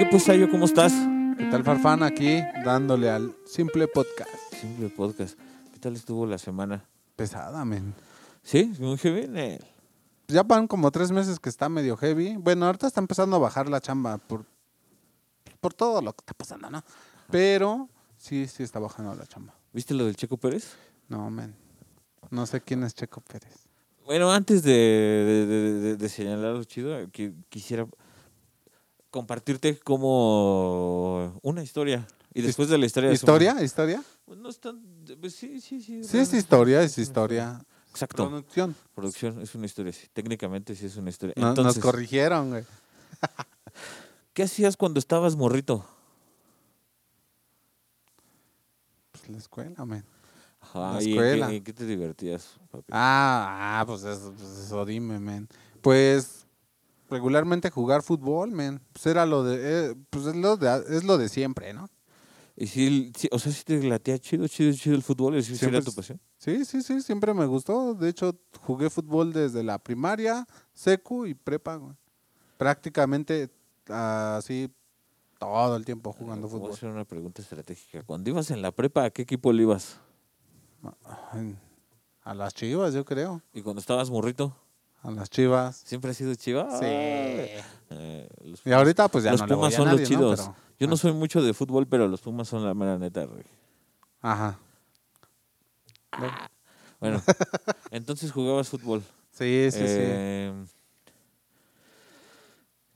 ¿Qué pues, Sayo? ¿Cómo estás? ¿Qué tal, Farfán? Aquí dándole al simple podcast. Simple podcast. ¿Qué tal estuvo la semana? Pesada, men. ¿Sí? ¿Muy heavy? Eh, Ya van como tres meses que está medio heavy. Bueno, ahorita está empezando a bajar la chamba por, por todo lo que está pasando, ¿no? Pero sí, sí está bajando la chamba. ¿Viste lo del Checo Pérez? No, men. No sé quién es Checo Pérez. Bueno, antes de, de, de- de- de señalar lo chido, que quisiera compartirte como una historia. Y después de la historia... ¿Historia? ¿Historia? Pues No es tan- pues sí, sí, sí. Sí, es historia, es historia. Exacto. Producción. Producción es una historia, sí. Técnicamente sí es una historia. No- Entonces, nos corrigieron, güey. ¿qué hacías cuando estabas morrito? Pues la escuela, men. Ajá, La ¿y en qué- escuela. en qué te divertías, papi? Ah, ah, pues eso, pues eso dime, men. Pues regularmente jugar fútbol, men. Pues era lo de, eh, pues es lo de, es lo de siempre, ¿no? Y sí, o sea, sí te latea chido, chido, chido el fútbol, ¿y sí Siempre era tu pasión? Sí, sí, sí, siempre me gustó. De hecho, jugué fútbol desde la primaria, secu y prepa, güey. Prácticamente así todo el tiempo jugando Voy a fútbol. hacer una pregunta estratégica. Cuando ibas en la prepa, ¿a qué equipo le ibas? Ay, A las chivas, yo creo. Y cuando estabas morrito, A las chivas. ¿siempre has sido chiva? Sí. Eh, los Y ahorita pues ya los no le voy Pumas a son nadie, los ¿no? chidos. Pero- Yo no ah, soy mucho de fútbol, pero los Pumas son la mera neta, güey. Ajá. Bueno, entonces jugabas fútbol. Sí, sí, sí. Eh,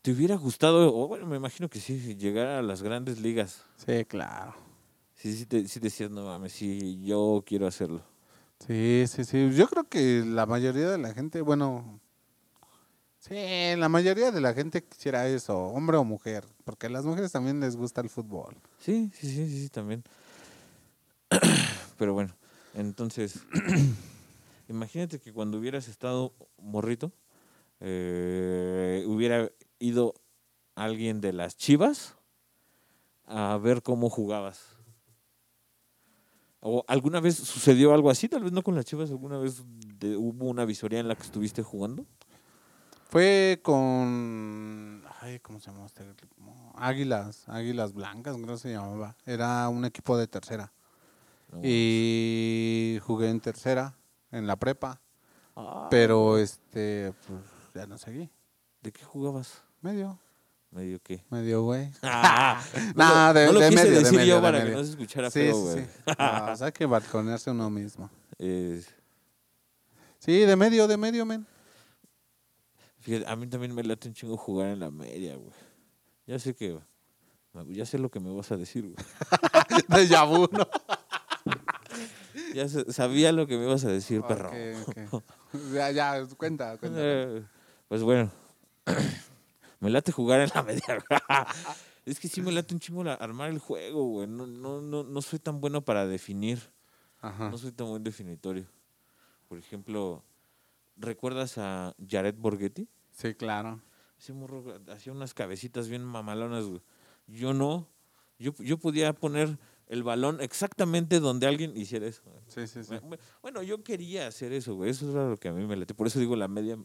¿Te hubiera gustado, o bueno, me imagino que sí, llegar a las grandes ligas? Sí, claro. Sí, sí, te, sí decías, no mames, sí, yo quiero hacerlo. Sí, sí, sí. Yo creo que la mayoría de la gente, bueno, sí, la mayoría de la gente quisiera eso, hombre o mujer, porque a las mujeres también les gusta el fútbol. Sí, sí, sí, sí, sí, también. Pero bueno, entonces, imagínate que cuando hubieras estado morrito, eh, hubiera ido alguien de las chivas a ver cómo jugabas. ¿O alguna vez sucedió algo así? Tal vez no con las chivas, alguna vez de- hubo una visoría en la que estuviste jugando. Fue con, ay, ¿cómo se llama este equipo? Águilas, Águilas Blancas, creo que se llamaba. Era un equipo de tercera. No. Y jugué en tercera, en la prepa, Ah, pero este, pues ya no seguí. ¿De qué jugabas? Medio, Medio qué. medio, güey. Ah, Nah, de- no lo de quise medio, de decir medio, yo de para que medio. no se escuchara Sí, feo, sí, güey. sí. No, o sea, que balconearse uno mismo. Eh, Sí, de medio, de medio, men. fíjate, a mí también me late un chingo jugar en la media, güey. Ya sé que... Ya sé lo que me vas a decir, güey. De vu, ¿no? Ya sé- sabía lo que me ibas a decir, perro. Ok, ok. Ya, ya, cuenta, cuenta. Eh, pues bueno, me late jugar en la media. es que sí me late un chingo la- armar el juego, güey. No, no, no, no soy tan bueno para definir. Ajá. No soy tan buen definitorio. Por ejemplo, ¿recuerdas a Jared Borghetti? Sí, claro. Ese morro hacía unas cabecitas bien mamalonas, güey. Yo no. Yo, yo podía poner el balón exactamente donde alguien hiciera eso. Sí, sí, sí. Bueno, yo quería hacer eso, güey. Eso era lo que a mí me late. Por eso digo la media.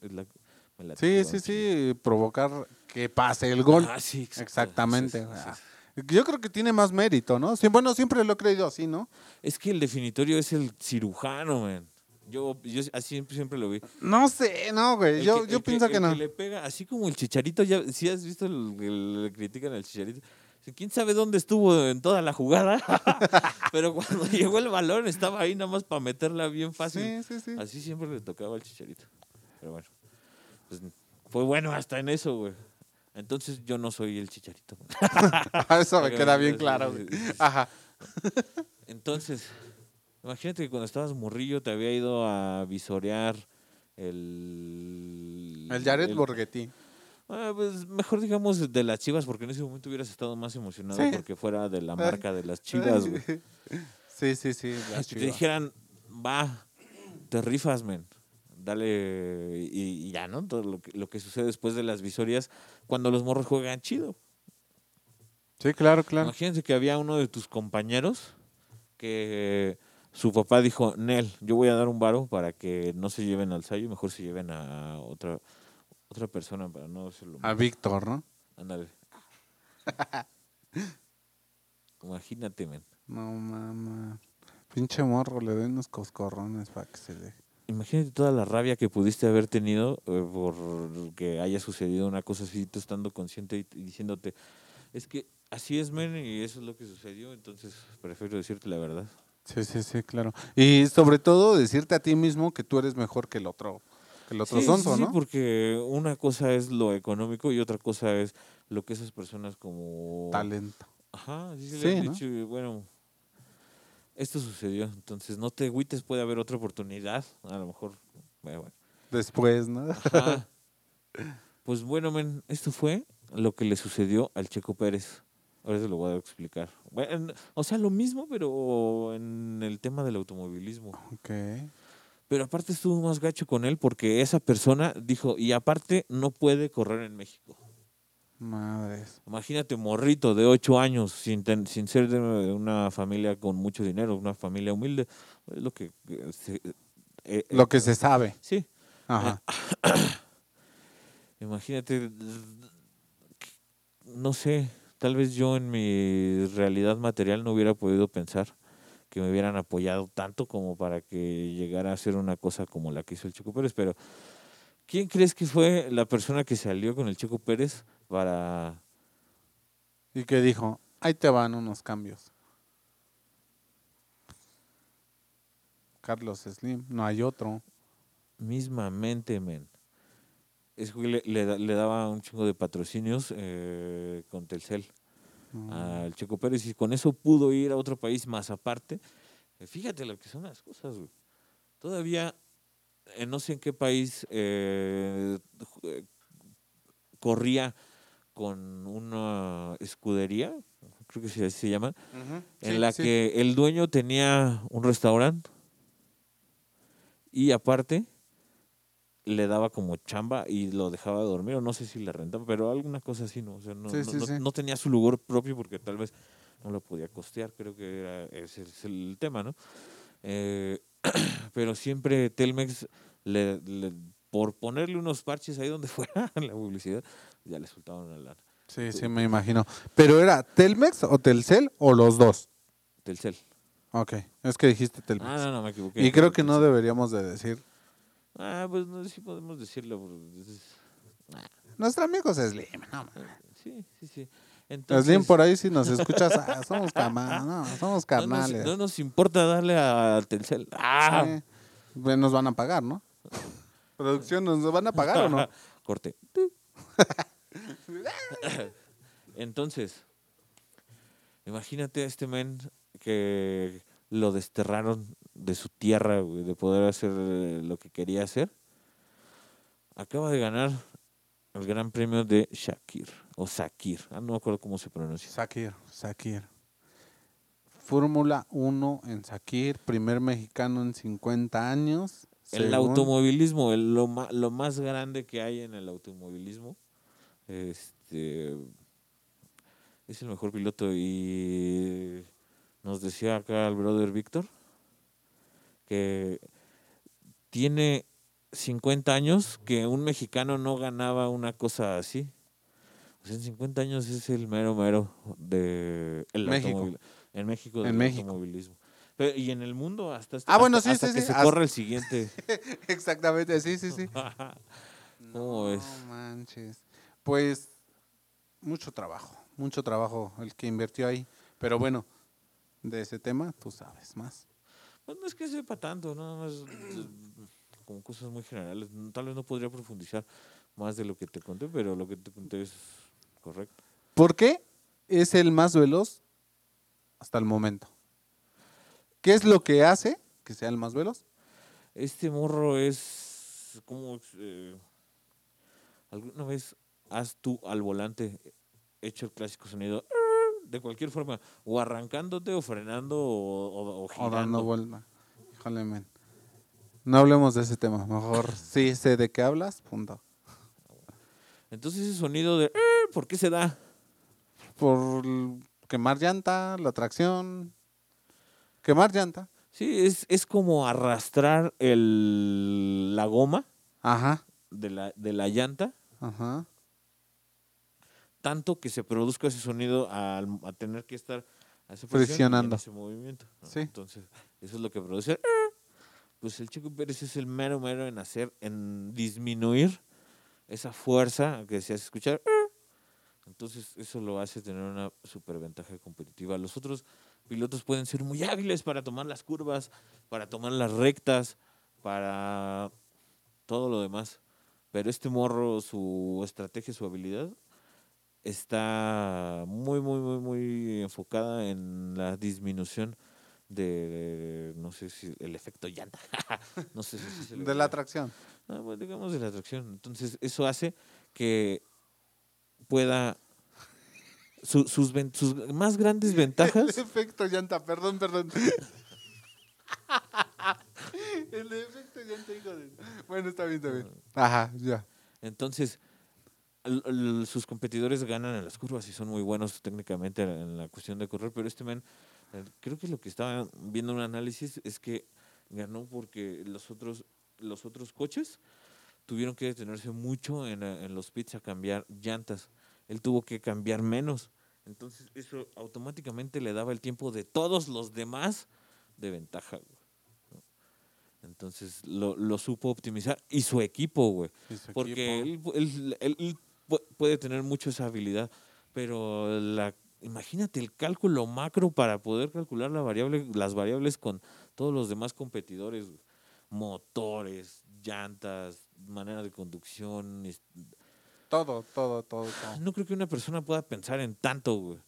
La- Sí, sí, sí, provocar que pase el gol. Ah, sí, exacto. Exactamente. Sí, sí, güey. sí, sí. Yo creo que tiene más mérito, ¿no? Bueno, siempre lo he creído así, ¿no? Es que el definitorio es el cirujano, man. Yo, yo así siempre, siempre lo vi. No sé, no, güey. El Yo, que- yo pienso que no. le pega, así como el chicharito, ya, si has visto le critican al chicharito. ¿Quién sabe dónde estuvo en toda la jugada? Pero cuando llegó el balón estaba ahí nada más para meterla bien fácil. Sí, sí, sí. Así siempre le tocaba al chicharito. Pero bueno, pues, fue bueno hasta en eso, güey. Entonces yo no soy el chicharito. Eso me queda bien claro, güey. Ajá. Entonces, imagínate que cuando estabas morrillo te había ido a visorear el... El Jared el- Borghetti. Ah, pues mejor digamos de las chivas, porque en ese momento hubieras estado más emocionado Sí. porque fuera de la marca de las chivas, güey. Sí, sí, sí. las Si te Chivas. dijeran, va, te rifas, men. Dale, y, y ya, ¿no? Todo lo que, lo que sucede después de las visorías, cuando los morros juegan chido. Sí, claro, claro. Imagínense que había uno de tus compañeros que su papá dijo, Nel, yo voy a dar un varo para que no se lleven al Sayo, mejor se lleven a otra otra persona para no hacerlo. A Víctor, ¿no? Ándale. Imagínate, men. No, mamá. Pinche morro, le doy unos coscorrones para que se deje. Imagínate toda la rabia que pudiste haber tenido eh, por que haya sucedido una cosa así, tú estando consciente y, y diciéndote, es que así es, men, y eso es lo que sucedió, entonces prefiero decirte la verdad. Sí, sí, sí, claro. Y sobre todo decirte a ti mismo que tú eres mejor que el otro, que el otro Sí, sonso, sí, ¿no? porque una cosa es lo económico y otra cosa es lo que esas personas como... Talento. Ajá, sí, Sí, le han ¿no? dicho, y bueno, esto sucedió, entonces no te agüites, puede haber otra oportunidad, a lo mejor, bueno, bueno. Después, ¿no? Ajá. Pues bueno, men, esto fue lo que le sucedió al Checo Pérez. Ahora se lo voy a explicar. Bueno, o sea, lo mismo, pero en el tema del automovilismo. Ok. Pero aparte estuvo más gacho con él porque esa persona dijo, y aparte no puede correr en México. Madres. Imagínate, morrito de ocho años, sin, ten- sin ser de una familia con mucho dinero, una familia humilde. Es lo que... eh, se- eh, Lo que se sabe. Sí, Ajá. Imagínate, no sé, tal vez yo en mi realidad material no hubiera podido pensar que me hubieran apoyado tanto como para que llegara a ser una cosa como la que hizo el Checo Pérez, pero ¿quién crees que fue la persona que salió con el Checo Pérez para... Y que dijo, ahí te van unos cambios. Carlos Slim, no hay otro. mismamente, men? Es que le, le da- le daba un chingo de patrocinios eh, con Telcel. No. al Checo Pérez y con eso pudo ir a otro país más aparte. Eh, Fíjate lo que son las cosas, güey. Todavía, eh, no sé en qué país eh, eh, corría con una escudería, creo que sí, así se llama, en Sí, la sí. que el dueño tenía un restaurante y aparte le daba como chamba y lo dejaba dormir, o no sé si le rentaba, pero alguna cosa así, ¿no? O sea, no, Sí, no- no- no tenía su lugar propio porque tal vez no lo podía costear, creo que era, ese es el tema, ¿no? Eh, pero siempre Telmex, le, le- por ponerle unos parches ahí donde fuera en la publicidad, ya le soltaban una lana. Sí, sí, me imagino. ¿Pero era Telmex o Telcel o los dos? Telcel. Ok, es que dijiste Telmex. Ah, no, no, me equivoqué. y creo que no deberíamos de decir. Ah, pues no sé si podemos decirlo. porque es- Nuestro amigo es Slim. No, ma. Sí, sí, sí. Entonces, Slim, por ahí si nos escuchas, ah, somos, cama- no, somos no nos, carnales. no nos importa darle a Telcel. ¡Ah! Sí. Pues nos van a pagar, ¿no? Producción, ¿nos van a pagar o no? Corte. Entonces, imagínate a este men que lo desterraron de su tierra, güey, de poder hacer eh, lo que quería hacer. Acaba de ganar el gran premio de Shakir, o Sakir, ah, no me acuerdo cómo se pronuncia. Sakir, Sakir. Fórmula 1 en Sakir, primer mexicano en 50 años. El según- automovilismo, el- lo, lo más grande que hay en el automovilismo, este, es el mejor piloto y nos decía acá el brother Víctor que tiene 50 años que un mexicano no ganaba una cosa así. Sea, en 50 años es el mero mero de el México. En México En del México. automovilismo. Pero, y en el mundo hasta, Ah, bueno, hasta- sí, hasta sí, que sí, se hasta- corra el siguiente. Exactamente, sí, sí, sí. ¿Cómo? No manches. Pues mucho trabajo, mucho trabajo el que invirtió ahí. Pero bueno, de ese tema tú sabes más. Pues no es que sepa tanto, nada más eh, como cosas muy generales. Tal vez no podría profundizar más de lo que te conté, pero lo que te conté es correcto. ¿Por qué es el más veloz hasta el momento? ¿Qué es lo que hace que sea el más veloz? Este morro es como eh, alguna vez has tú al volante hecho el clásico sonido de cualquier forma, o arrancándote o frenando o, o- o O girando. dando vuelta. Híjole, men. No hablemos de ese tema. Mejor sí sé de qué hablas, punto. Entonces ese sonido de ¿por qué se da? Por quemar llanta, la tracción. Quemar llanta. Sí, es, es como arrastrar el, la goma Ajá, de la, de la llanta ajá. tanto que se produzca ese sonido al, a tener que estar Presionando. ese movimiento. ¿no? Sí. Entonces, eso es lo que produce. Pues el Checo Pérez es el mero mero en hacer, en disminuir esa fuerza que se hace escuchar. Entonces, eso lo hace tener una superventaja competitiva. Los otros pilotos pueden ser muy hábiles para tomar las curvas, para tomar las rectas, para todo lo demás. Pero este morro, su estrategia, su habilidad, está muy, muy, muy, muy enfocada en la disminución de, no sé si el efecto llanta. no sé si se le De la atracción. Ah, bueno, digamos de la atracción. Entonces, eso hace que pueda su- sus, ven- sus más grandes ventajas. El efecto llanta, perdón, perdón. El efecto llanta, hijo de... Bueno, está bien, está bien. Ajá, ya. Entonces, sus competidores ganan en las curvas y son muy buenos técnicamente en la cuestión de correr, pero este man, eh, creo que lo que estaba viendo un análisis es que ganó porque los otros, los otros coches tuvieron que detenerse mucho en, en los pits a cambiar llantas. Él tuvo que cambiar menos. Entonces, eso automáticamente le daba el tiempo de todos los demás de ventaja. güey. Entonces, lo, lo supo optimizar. Y su equipo, güey. Su Porque equipo. él, él- él- él pu- puede tener mucho esa habilidad, pero la, imagínate el cálculo macro para poder calcular la variable, las variables con todos los demás competidores, güey. motores, llantas, manera de conducción. Todo, todo, todo, todo. No creo que una persona pueda pensar en tanto, güey.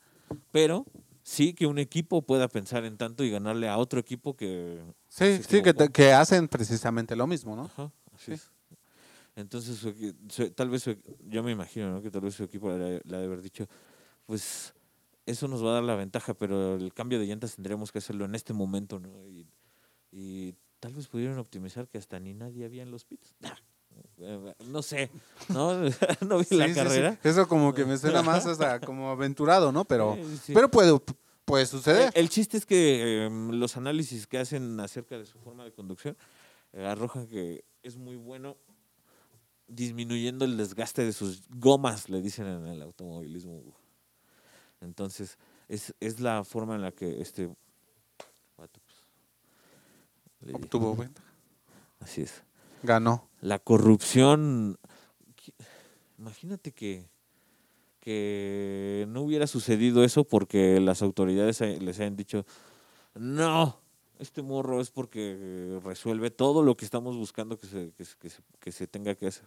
Pero sí que un equipo pueda pensar en tanto y ganarle a otro equipo que Sí, sí, que, hacen precisamente lo mismo, ¿no? Ajá, así Sí. es. Entonces, su equi- su- tal vez, su yo me imagino ¿no? que tal vez su equipo le, le ha de haber dicho, pues eso nos va a dar la ventaja, pero el cambio de llantas tendremos que hacerlo en este momento, ¿no? Y, y tal vez pudieron optimizar que hasta ni nadie había en los pits. Ah, eh, No sé, ¿no? no vi Sí, la sí, sí. carrera. Eso como que me suena más hasta como aventurado, ¿no? Pero, pero puede, puede suceder. el chiste es que em, los análisis que hacen acerca de su forma de conducción eh, arrojan que es muy bueno disminuyendo el desgaste de sus gomas, le dicen en el automovilismo. Entonces, es, es la forma en la que este pues, Obtuvo ventaja. Así es. Ganó. La corrupción. Imagínate que, que no hubiera sucedido eso porque las autoridades les hayan dicho, no, este morro es porque resuelve todo lo que estamos buscando que se, que que se- tenga que hacer.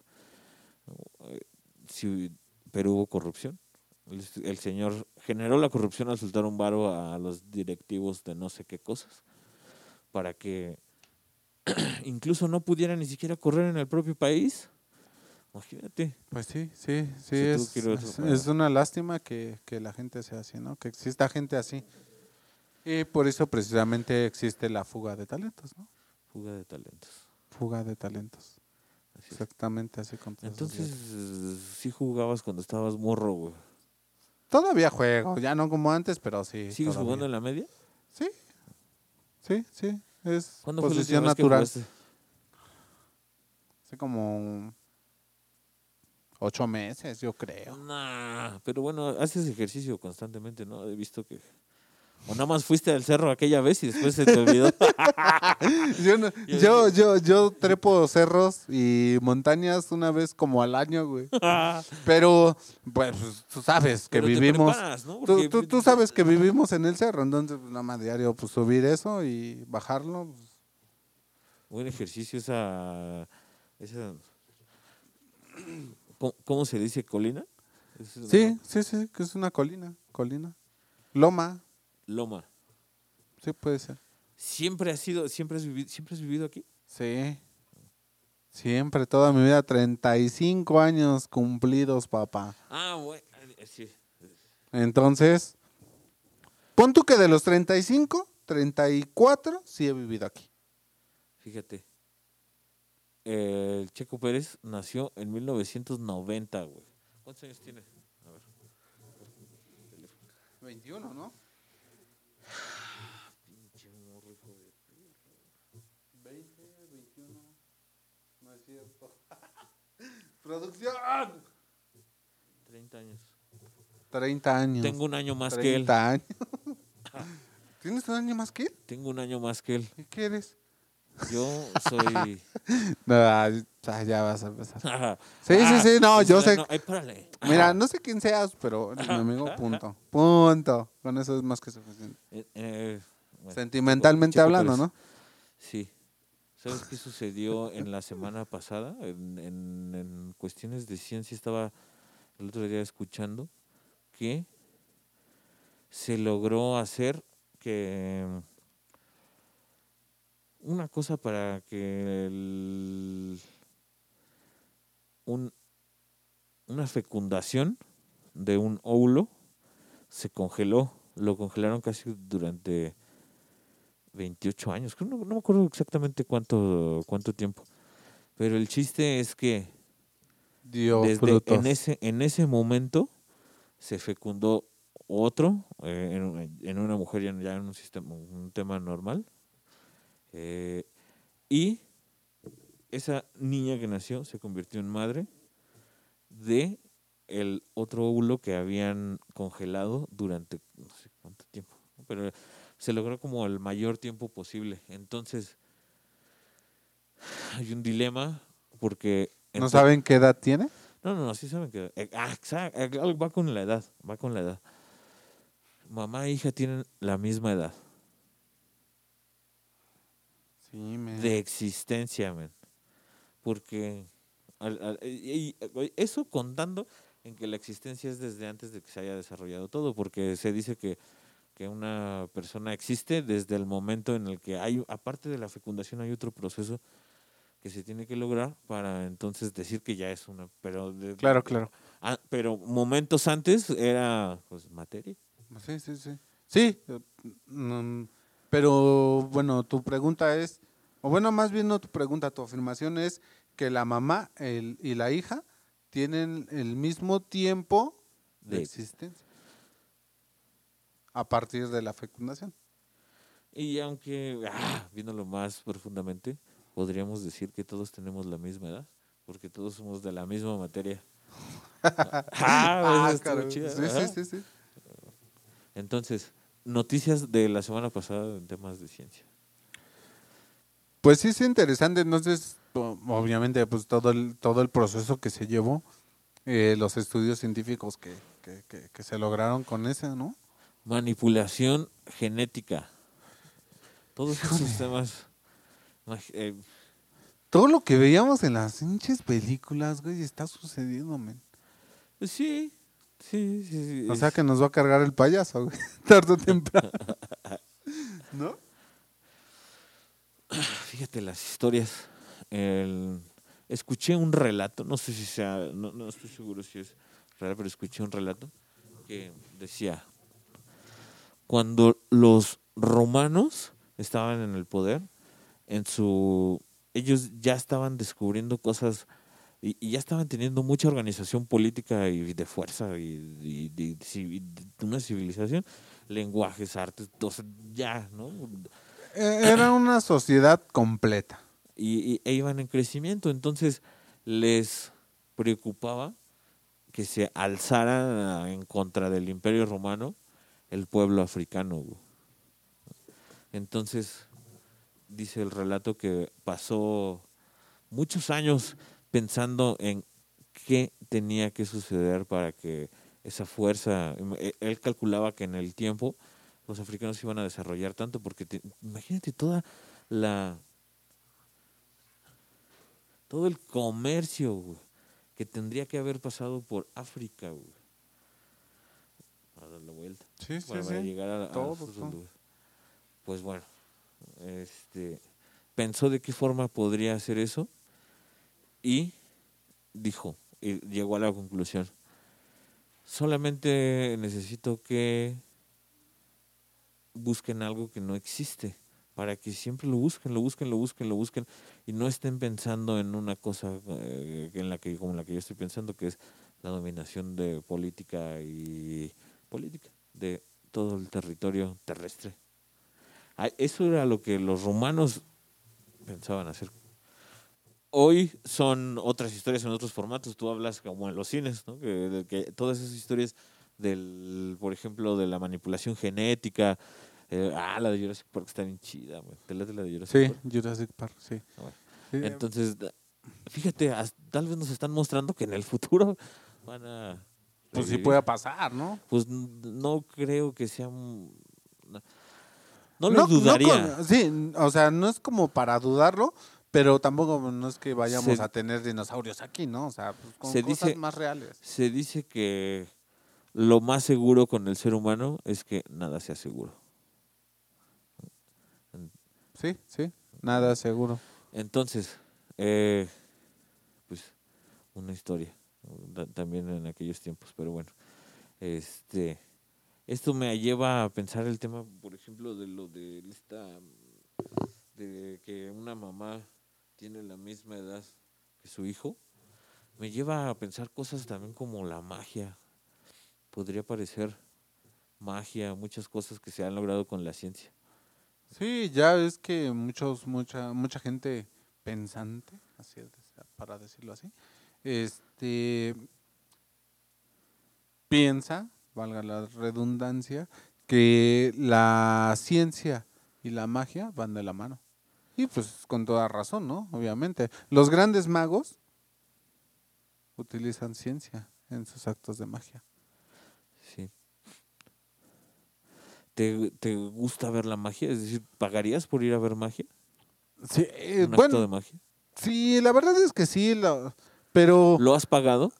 Sí, pero hubo corrupción. El, el señor generó la corrupción al soltar un varo a los directivos de no sé qué cosas para que incluso no pudiera ni siquiera correr en el propio país. Imagínate. Pues sí, sí, sí, Si es, es, una lástima que, que la gente sea así, ¿no? Que exista gente así. Y por eso precisamente existe la fuga de talentos, ¿no? Fuga de talentos. Fuga de talentos. Así. Exactamente así con Entonces, sí jugabas cuando estabas morro, güey. Todavía juego, ya no como antes, pero sí. ¿Sigues todavía. jugando en la media? Sí, sí, sí. Es ¿Cuándo fue la última posición natural. Hace como ocho meses, yo creo. Nah, pero bueno, haces ejercicio constantemente, ¿no? He visto que... O nada más fuiste al cerro aquella vez y después se te olvidó. Yo, no- Yo yo, yo, trepo cerros y montañas una vez como al año, güey. Pero, pues, tú sabes que Pero te vivimos. preparas, ¿no? Tú, Porque- tú, tú sabes que vivimos en el cerro, entonces pues, nada más diario pues subir eso y bajarlo. pues, Buen ejercicio esa... esa ¿cómo, cómo se dice? ¿Colina? Es Sí, sí, sí, que es una colina, colina. Loma, Loma. sí puede ser. ¿Siempre has sido, siempre has vivido, siempre has vivido aquí? Sí. Siempre, toda mi vida, 35 años cumplidos, papá. Ah, bueno, sí. Entonces, pon tú que de los 35, 34 sí he vivido aquí. Fíjate. El Checo Pérez nació en 1990, güey. ¿Cuántos años tiene? A ver. 21, ¿no? Pinche morro, hijo de- 20, 21. No es cierto. Producción. 30 años. 30 años. Tengo un año más que él. 30 años. ¿Tienes un año más que él? Tengo un año más que él. ¿Y qué eres? Yo soy. No, ah, ya vas a empezar. Ah, Sí, sí, sí, no, yo sé. No, ay, párale. Mira, no sé quién seas, pero eres mi amigo, punto. Punto. Con eso es más que suficiente. Eh, eh, bueno, Sentimentalmente chico, hablando, ¿no? Sí. ¿Sabes qué sucedió en la semana pasada? En, en- cuestiones de ciencia estaba el otro día escuchando que se logró hacer que una cosa para que un, una fecundación de un óvulo se congeló, lo congelaron casi durante 28 años, no, no me acuerdo exactamente cuánto, cuánto tiempo, pero el chiste es que Dio desde frutos. en ese, en ese momento se fecundó otro eh, en, en una mujer ya, ya en un sistema, un tema normal. eh, y esa niña que nació se convirtió en madre de el otro óvulo que habían congelado durante no sé cuánto tiempo, pero se logró como el mayor tiempo posible. Entonces, hay un dilema porque... ¿No saben qué edad tiene? no, no, no, sí saben que... eh, ah, exa- eh, va con la edad, va con la edad. Mamá e hija tienen la misma edad Sí, me... de existencia, men. Porque al- al- y- y- eso contando en que la existencia es desde antes de que se haya desarrollado todo, porque se dice que, que una persona existe desde el momento en el que hay, aparte de la fecundación, hay otro proceso que se tiene que lograr para entonces decir que ya es una, pero de- Claro, claro. Ah, pero momentos antes era pues materia. Sí, sí, sí. Sí, eh, mm, pero bueno, tu pregunta es, o bueno, más bien no tu pregunta, tu afirmación es que la mamá el- y la hija tienen el mismo tiempo de De- existencia a partir de la fecundación. Y aunque, ah, viéndolo más profundamente, podríamos decir que todos tenemos la misma edad, porque todos somos de la misma materia. ah, estuvo caray. chido, sí, sí, sí, sí. Entonces, noticias de la semana pasada en temas de ciencia. Pues sí es interesante, entonces obviamente pues todo el todo el proceso que se llevó, eh, los estudios científicos que, que, que- que se lograron con ese, ¿no? Manipulación genética. Todos esos temas. eh, Todo lo que veíamos en las pinches películas, güey, está sucediendo, men. pues sí, sí, sí. sí, O sea que nos va a cargar el payaso, güey, tarde o temprano. ¿No? Fíjate las historias. El- escuché un relato, no sé si sea, no, no estoy seguro si es real, pero escuché un relato que decía, cuando los romanos estaban en el poder, en su, ellos ya estaban descubriendo cosas y, y ya estaban teniendo mucha organización política y de fuerza y, y de, una civilización, lenguajes, artes, ya, ¿no? Eh, Era una sociedad completa. y, y- e iban en crecimiento. Entonces les preocupaba que se alzara en contra del imperio romano el pueblo africano. Entonces dice el relato que pasó muchos años pensando en qué tenía que suceder para que esa fuerza, e- él calculaba que en el tiempo los africanos iban a desarrollar tanto, porque te- imagínate toda la todo el comercio güey, que tendría que haber pasado por África güey, para dar la vuelta Sí, para, sí. llegar a, a todo. Pues bueno, este pensó de qué forma podría hacer eso y dijo, y llegó a la conclusión, solamente necesito que busquen algo que no existe, para que siempre lo busquen, lo busquen, lo busquen, lo busquen, y no estén pensando en una cosa eh, en la que, como la que yo estoy pensando, que es la dominación de política y política de todo el territorio terrestre. Eso era lo que los romanos pensaban hacer. Hoy son otras historias en otros formatos. Tú hablas como en los cines, ¿no? Que, que todas esas historias del, por ejemplo, de la manipulación genética. Eh, ah, la de Jurassic Park está bien chida, güey. ¿Te la de Jurassic Sí, Park? Jurassic Park, sí. Ah, bueno. Sí, Entonces, da- fíjate, tal vez nos están mostrando que en el futuro van a... pues sí puede pasar, ¿no? Pues no creo que sea... un- No, no lo dudaría. con- sí, o sea, no es como para dudarlo, pero tampoco no es que vayamos Se- a tener dinosaurios aquí, ¿no? O sea, pues con Se cosas dice- más reales. Se dice que lo más seguro con el ser humano es que nada sea seguro. Sí, sí, nada seguro. Entonces, eh, pues una historia también en aquellos tiempos, pero bueno, este, esto me lleva a pensar el tema, por ejemplo, de lo de esta, de que una mamá tiene la misma edad que su hijo, me lleva a pensar cosas también como la magia, podría parecer magia, muchas cosas que se han logrado con la ciencia. Sí, ya es que muchos, mucha, mucha gente pensante, así es, para decirlo así, este piensa, valga la redundancia, que la ciencia y la magia van de la mano. Y pues con toda razón, ¿no? Obviamente. Los grandes magos utilizan ciencia en sus actos de magia. Sí. ¿Te, te gusta ver la magia? Es decir, ¿pagarías por ir a ver magia? Sí, ¿Un eh, acto bueno, de magia? sí, la verdad es que sí, la- pero ¿Lo has pagado?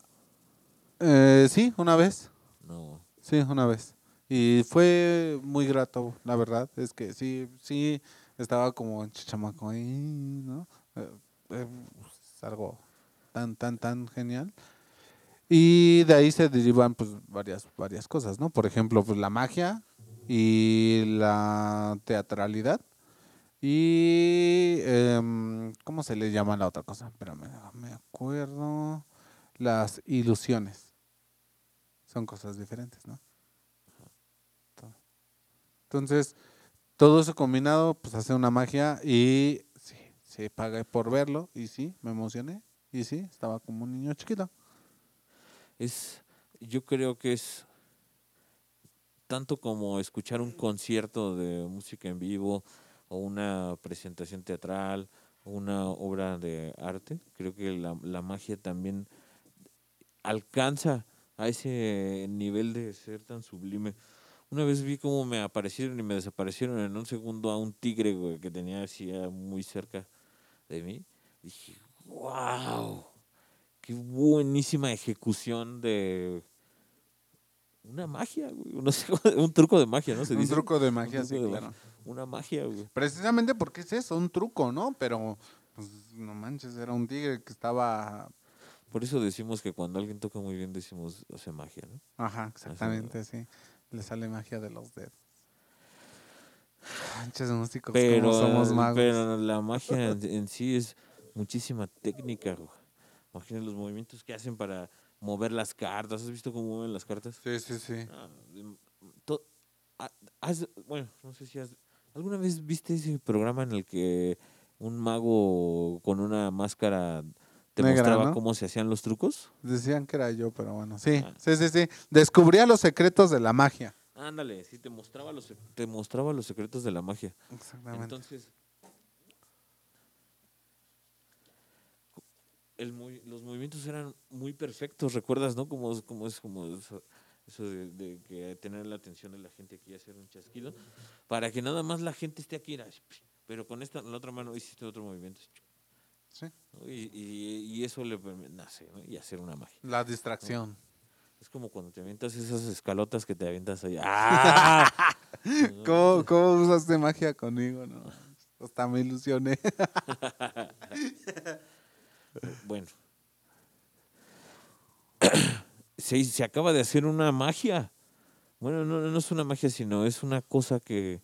eh, sí, una vez. No. Sí, una vez. Y fue muy grato, la verdad. Es que sí, sí, estaba como chamaco ahí, ¿no? Eh, eh, es algo tan, tan, tan genial. Y de ahí se derivan pues varias, varias cosas, ¿no? Por ejemplo, pues la magia y la teatralidad. Y, em, ¿cómo se le llama la otra cosa? Espérame, me acuerdo. Las ilusiones. Son cosas diferentes, ¿no? Entonces, todo eso combinado, pues hace una magia y sí, se paga por verlo y sí, me emocioné y sí, estaba como un niño chiquito. Es, yo creo que es tanto como escuchar un concierto de música en vivo o una presentación teatral o una obra de arte. Creo que la, la magia también alcanza a ese nivel de ser tan sublime. Una vez vi cómo me aparecieron y me desaparecieron en un segundo a un tigre güey, que tenía así muy cerca de mí. Dije, wow, qué buenísima ejecución de una magia, güey. No sé, un truco de magia, ¿no? Se un dice. truco de magia, truco sí, de claro. magia. Una magia, güey. Precisamente porque es eso, un truco, ¿no? Pero, pues, no manches, era un tigre que estaba... Por eso decimos que cuando alguien toca muy bien decimos hace magia, ¿no? Ajá, exactamente, sí. Le sale magia de los dedos. Manches músicos, Pero, como somos magos. pero la magia en, en sí es muchísima técnica, güey. Imagina los movimientos que hacen para mover las cartas. ¿Has visto cómo mueven las cartas? Sí, sí, sí. Ah, to- has- bueno, no sé si has... ¿Alguna vez viste ese programa en el que un mago con una máscara te Negra, mostraba ¿no? cómo se hacían los trucos? Decían que era yo, pero bueno, sí, Ah. sí, sí, sí. Descubría los secretos de la magia. Ándale, sí, te mostraba los, te mostraba los secretos de la magia. Exactamente. Entonces, el los movimientos eran muy perfectos, ¿recuerdas, no? Como, como es como eso de, de que tener la atención de la gente aquí y hacer un chasquido, para que nada más la gente esté aquí, así, pero con esta, la otra mano hiciste otro movimiento. Sí. ¿no? Y, y- y eso le nace, ¿no? Y hacer una magia. La distracción. Es como cuando te avientas esas escalotas que te avientas ahí. ¡Ah! ¿Cómo, ¿Cómo usaste magia conmigo? No? Hasta me ilusioné. Bueno. se, se acaba de hacer una magia. Bueno, no, no es una magia, sino es una cosa que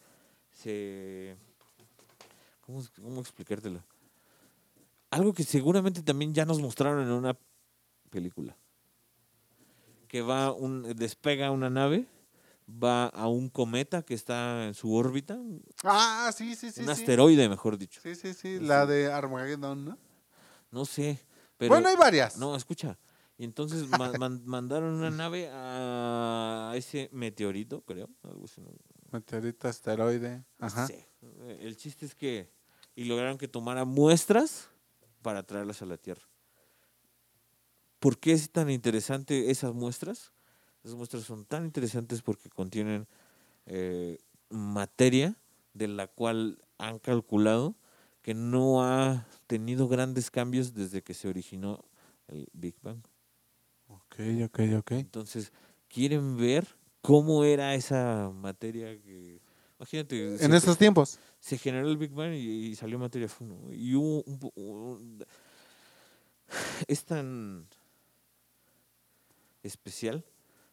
se... ¿Cómo, cómo explicártelo? Algo que seguramente también ya nos mostraron en una película. Que va un, despega una nave, va a un cometa que está en su órbita, un ah, sí, sí, sí. sí. asteroide, mejor dicho. Sí, sí, sí. La de Armageddon, ¿no? No sé, pero... bueno, hay varias. No, escucha. Y entonces ma- man- mandaron una nave a ese meteorito, creo. Meteorito asteroide. Ajá. sé. El chiste es que. Y lograron que tomara muestras para traerlas a la Tierra. ¿Por qué es tan interesante esas muestras? Esas muestras son tan interesantes porque contienen eh, materia de la cual han calculado que no ha tenido grandes cambios desde que se originó el Big Bang. Ok, ok. Entonces, quieren ver cómo era esa materia que... Imagínate, En estos tiempos. se generó el Big Bang y, y salió materia funa. Y hubo un, es tan especial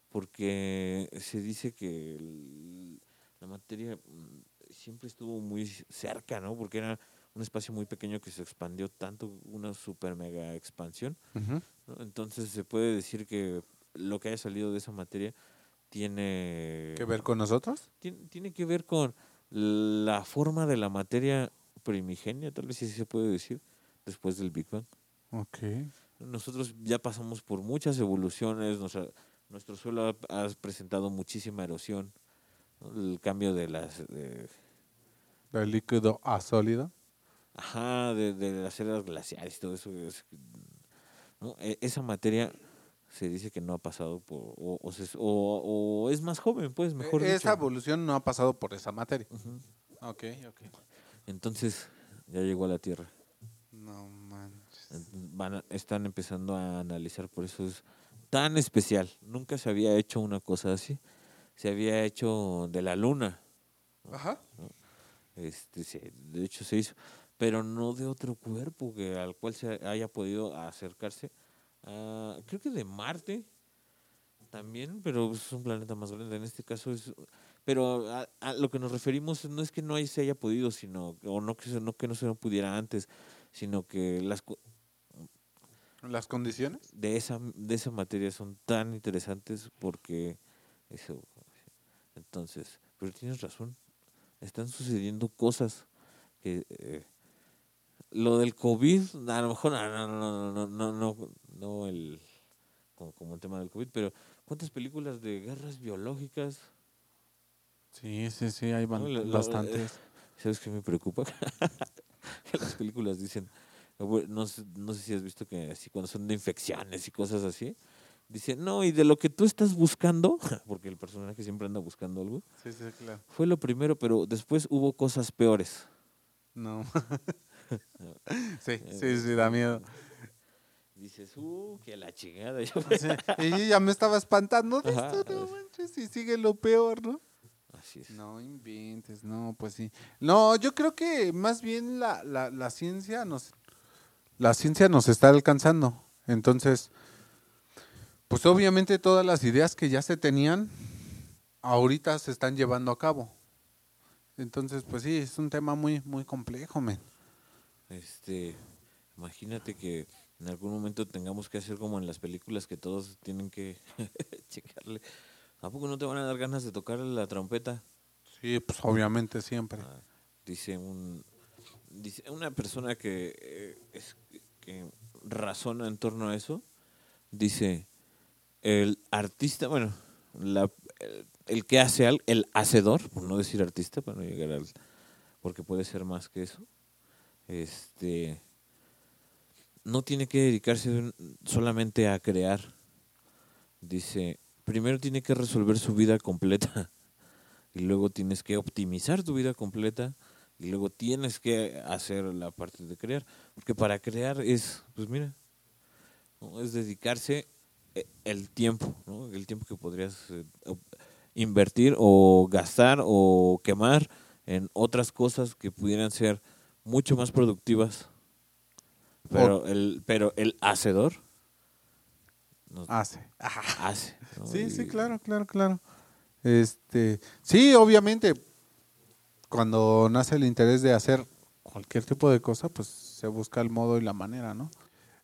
porque se dice que el- la materia mm, siempre estuvo muy cerca, ¿no? Porque era un espacio muy pequeño que se expandió tanto, una super mega expansión. Entonces se puede decir que lo que haya salido de esa materia tiene ¿Qué ver con nosotros? tiene, tiene que ver con la forma de la materia primigenia, tal vez sí se puede decir, después del Big Bang. Ok. Nosotros ya pasamos por muchas evoluciones, nuestra- nuestro suelo ha, ha presentado muchísima erosión, ¿no? el cambio de las... de- Del líquido a sólido. Ajá, de, de las eras glaciares y todo eso. es- ¿no? E- Esa materia se dice que no ha pasado por... O, o se- o- o es más joven, pues, mejor E- Esa dicho. evolución no ha pasado por esa materia. Ujú. Ok, ok. Entonces, ya llegó a la Tierra. No manches. Van a- están empezando a analizar, por eso es tan especial. Nunca se había hecho una cosa así. Se había hecho de la luna. Ajá. Este, se- de hecho se hizo, pero no de otro cuerpo que al cual se haya podido acercarse. a- creo que de Marte también, pero es un planeta más grande. En este caso es, pero a, a lo que nos referimos no es que no se haya podido, sino o no que se- no que no se pudiera antes, sino que las ¿Las condiciones? de esa de esa materia son tan interesantes porque eso entonces pero tienes razón están sucediendo cosas que eh, lo del covid a lo mejor no no no no no no, no el como, como el tema del covid pero cuántas películas de guerras biológicas Sí, sí, sí, hay No, bastantes. sabes qué me preocupa que las películas dicen no sé, no sé si has visto que así cuando son de infecciones y cosas así dice no y de lo que tú estás buscando porque el personaje siempre anda buscando algo Sí, sí, claro. fue lo primero pero después hubo cosas peores No. sí, sí, sí, da miedo. dices uh que la chingada yo- Sí, Y ya me estaba espantando de Ajá. esto, no manches, y sigue lo peor, ¿no? así es No inventes, no, pues sí. No, yo creo que más bien la, la, la ciencia nos la ciencia nos está alcanzando. Entonces, pues obviamente todas las ideas que ya se tenían ahorita se están llevando a cabo. Entonces, pues sí, es un tema muy muy complejo, men. Este, imagínate que en algún momento tengamos que hacer como en las películas que todos tienen que checarle. ¿A poco no te van a dar ganas de tocar la trompeta? Sí, pues obviamente siempre. Ah, dice un dice una persona que eh, es que razona en torno a eso dice el artista bueno la, el, el que hace al el hacedor por no decir artista para no llegar al porque puede ser más que eso este no tiene que dedicarse solamente a crear dice primero tiene que resolver su vida completa y luego tienes que optimizar tu vida completa y luego tienes que hacer la parte de crear porque para crear es pues mira ¿no? es dedicarse eh, el tiempo el tiempo que podrías eh, invertir o gastar o quemar en otras cosas que pudieran ser mucho más productivas pero el pero el hacedor no Hace. hace ¿no? Sí, sí, claro, claro, claro. Este, sí, obviamente, cuando nace el interés de hacer cualquier tipo de cosa, pues se busca el modo y la manera, ¿no?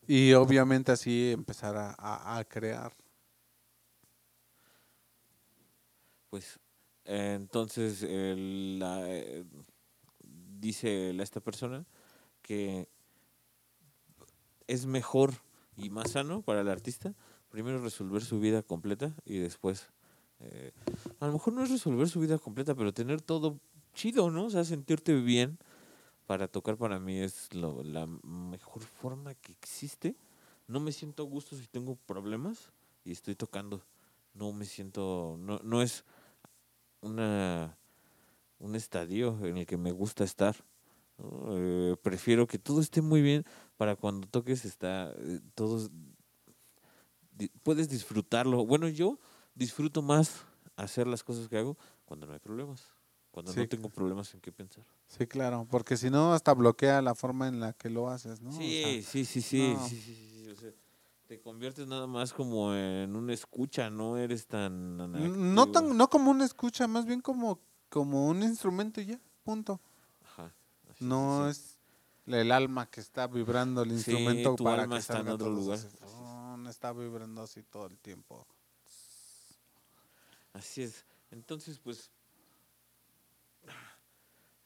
Y obviamente así empezar a, a- a crear. Pues entonces el- la, eh, dice esta persona que es mejor y más sano para el artista primero resolver su vida completa y después, eh, a lo mejor no es resolver su vida completa, pero tener todo chido, ¿no? O sea, sentirte bien para tocar para mí es lo, la mejor forma que existe. No me siento a gusto si tengo problemas y estoy tocando. No me siento, no, no es una un estadio en el que me gusta estar. Eh, prefiero que todo esté muy bien para cuando toques está eh, todos di- puedes disfrutarlo. Bueno, yo disfruto más hacer las cosas que hago cuando no hay problemas, cuando Sí. no tengo problemas en qué pensar. Sí, claro, porque si no hasta bloquea la forma en la que lo haces, ¿no? O Sí, sea, sí, sí, sí, no. sí, sí, sí, sí, o sea, te conviertes nada más como en una escucha, no eres tan no tan no como una escucha, más bien como como un instrumento y ya, punto. Ajá, así, No es el alma que está vibrando el Sí, instrumento tu para alma que está en otro lugar. No, no está vibrando así todo el tiempo. Así es. Entonces, pues,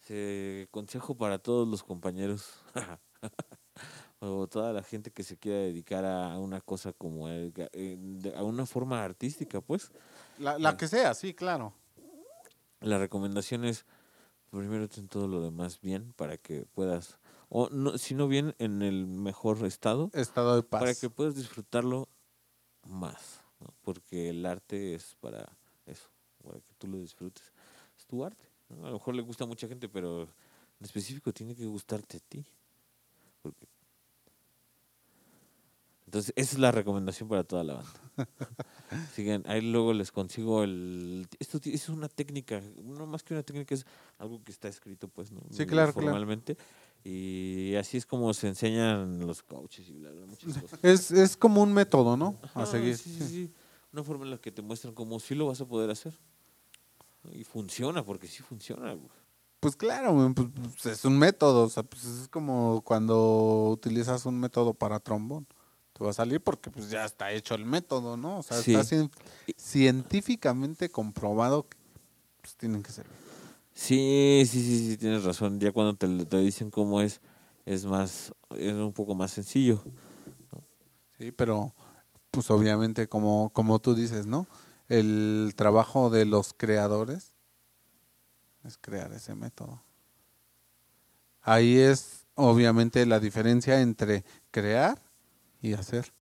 se consejo para todos los compañeros o toda la gente que se quiera dedicar a una cosa como el eh, a una forma artística, pues, La, la Ah. que sea, sí, claro. La recomendación es primero ten todo lo demás bien para que puedas o no, si no bien en el mejor estado Estado de paz. para que puedas disfrutarlo más, ¿no? porque el arte es para eso, para que tú lo disfrutes. Es tu arte. ¿no? A lo mejor le gusta a mucha gente, pero en específico tiene que gustarte a ti. Porque... Entonces, esa es la recomendación para toda la banda. Sigan, ahí luego les consigo el... Esto es una técnica, no más que una técnica, es algo que está escrito, pues, ¿no? Sí, claro, claro. Formalmente. Y así es como se enseñan los coaches y bla, bla, muchas cosas. Es, es como un método, ¿no? A Ajá, seguir. Sí, sí, sí. Una forma en la que te muestran cómo sí lo vas a poder hacer. Y funciona, porque sí funciona. güey. Pues claro, pues, pues, es un método, o sea, pues es como cuando utilizas un método para trombón. Te va a salir porque pues ya está hecho el método, ¿no? O sea, Sí. está cien- científicamente comprobado que pues, tienen que servir. Sí, sí, sí, sí, tienes razón. Ya cuando te, te dicen cómo es, es más, es un poco más sencillo. Sí, pero pues obviamente como, como tú dices, ¿no? El trabajo de los creadores es crear ese método. Ahí es obviamente la diferencia entre crear y hacer.